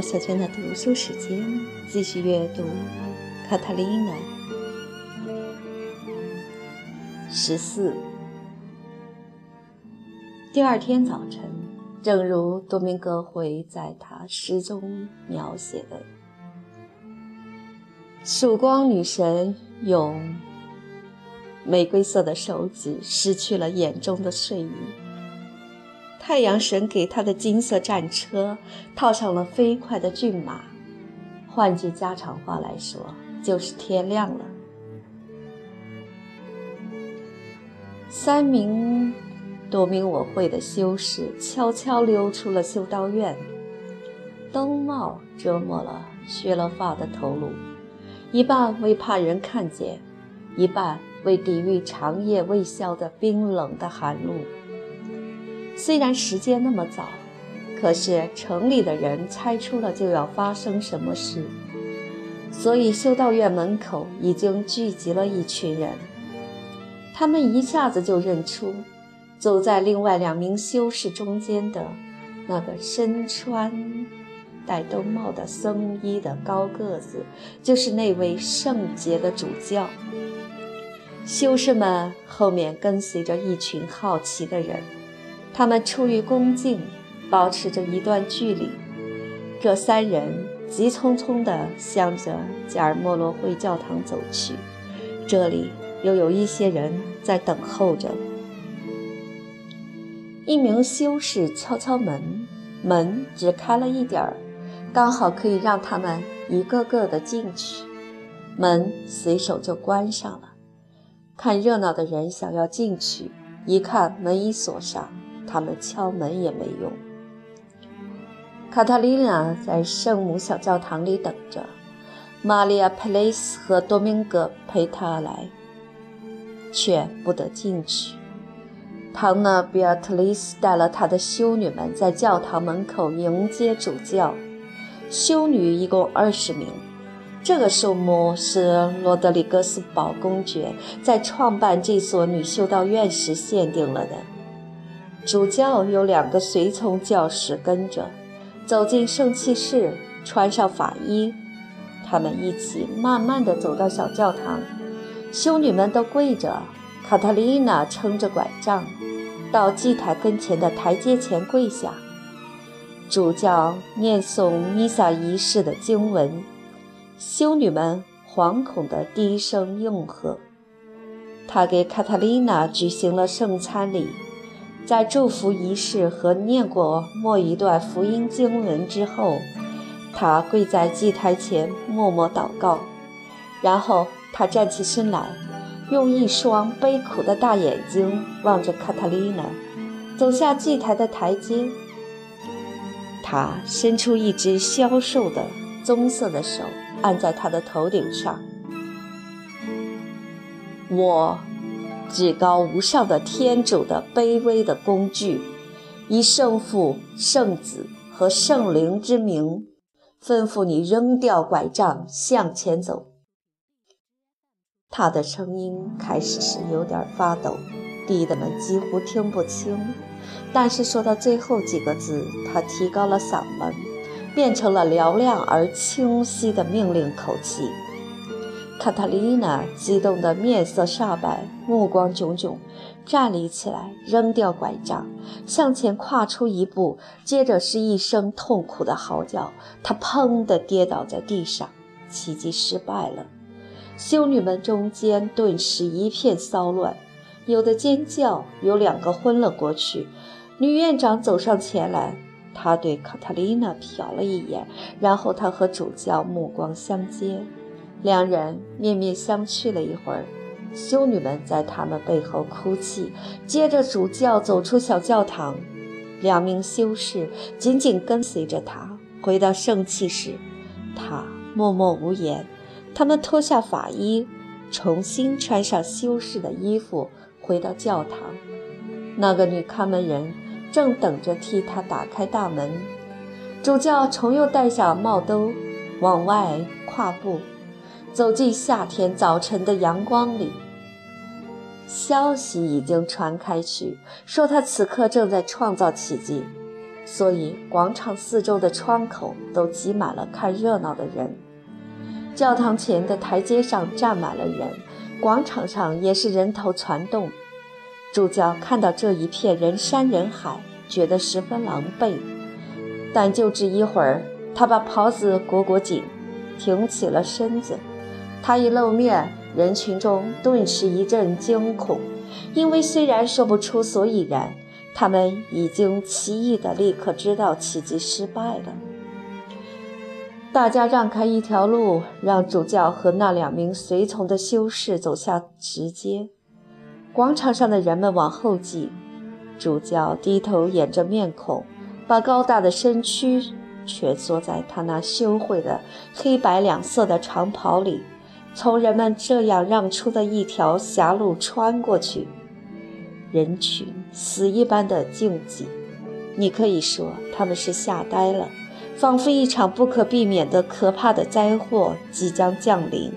小娟的读书时间，继续阅读《卡塔琳娜》十四。第二天早晨，正如多明戈会在他诗中描写的，曙光女神用玫瑰色的手指失去了眼中的睡意。太阳神给他的金色战车套上了飞快的骏马，换句家常话来说，就是天亮了。三名多明我会的修士悄悄溜出了修道院，兜帽遮没了削了发的头颅，一半为怕人看见，一半为抵御长夜未消的冰冷的寒露。虽然时间那么早，可是城里的人猜出了就要发生什么事，所以修道院门口已经聚集了一群人。他们一下子就认出，走在另外两名修士中间的那个身穿戴兜帽的僧衣的高个子，就是那位圣洁的主教。修士们后面跟随着一群好奇的人。他们出于恭敬，保持着一段距离。这三人急匆匆地向着加尔默罗会教堂走去，这里又有一些人在等候着。一名修士敲敲门，门只开了一点儿，刚好可以让他们一个个的进去。门随手就关上了。看热闹的人想要进去，一看门已锁上。他们敲门也没用。卡塔琳娜在圣母小教堂里等着，玛利亚·佩雷斯和多明戈陪她来，却不得进去。唐娜·比亚特丽斯带了她的修女们在教堂门口迎接主教。修女一共二十名，这个数目是罗德里格斯堡公爵在创办这所女修道院时限定了的。主教有两个随从教士跟着，走进圣器室，穿上法衣。他们一起慢慢地走到小教堂，修女们都跪着。卡塔琳娜撑着拐杖，到祭台跟前的台阶前跪下。主教念诵弥撒仪式的经文，修女们惶恐地低声应和。他给卡塔琳娜举行了圣餐礼。在祝福仪式和念过末一段福音经文之后，他跪在祭台前默默祷告，然后他站起身来，用一双悲苦的大眼睛望着卡塔琳娜，走下祭台的台阶。他伸出一只消瘦的棕色的手，按在他的头顶上。我。至高无上的天主的卑微的工具，以圣父、圣子和圣灵之名，吩咐你扔掉拐杖，向前走。他的声音开始时有点发抖，低得们几乎听不清。但是说到最后几个字，他提高了嗓门，变成了嘹亮而清晰的命令口气。卡塔琳娜激动得面色煞白，目光炯炯，站立起来，扔掉拐杖，向前跨出一步，接着是一声痛苦的嚎叫，她砰地跌倒在地上。奇迹失败了，修女们中间顿时一片骚乱，有的尖叫，有两个昏了过去。女院长走上前来，她对卡塔琳娜瞟了一眼，然后她和主教目光相接。两人面面相觑了一会儿，修女们在他们背后哭泣。接着，主教走出小教堂，两名修士紧紧跟随着他回到圣器室。他默默无言。他们脱下法衣，重新穿上修士的衣服，回到教堂。那个女看门人正等着替他打开大门。主教重又戴上帽兜，往外跨步。走进夏天早晨的阳光里，消息已经传开去，说他此刻正在创造奇迹。所以广场四周的窗口都挤满了看热闹的人。教堂前的台阶上站满了人，广场上也是人头攒动。主教看到这一片人山人海，觉得十分狼狈。但就只一会儿，他把袍子裹裹紧，挺起了身子。他一露面，人群中顿时一阵惊恐，因为虽然说不出所以然，他们已经奇异地立刻知道奇迹失败了。大家让开一条路，让主教和那两名随从的修士走下石阶。广场上的人们往后挤，主教低头掩着面孔，把高大的身躯蜷缩在他那羞愧的黑白两色的长袍里。从人们这样让出的一条狭路穿过去，人群死一般的静寂。你可以说他们是吓呆了，仿佛一场不可避免的可怕的灾祸即将降临。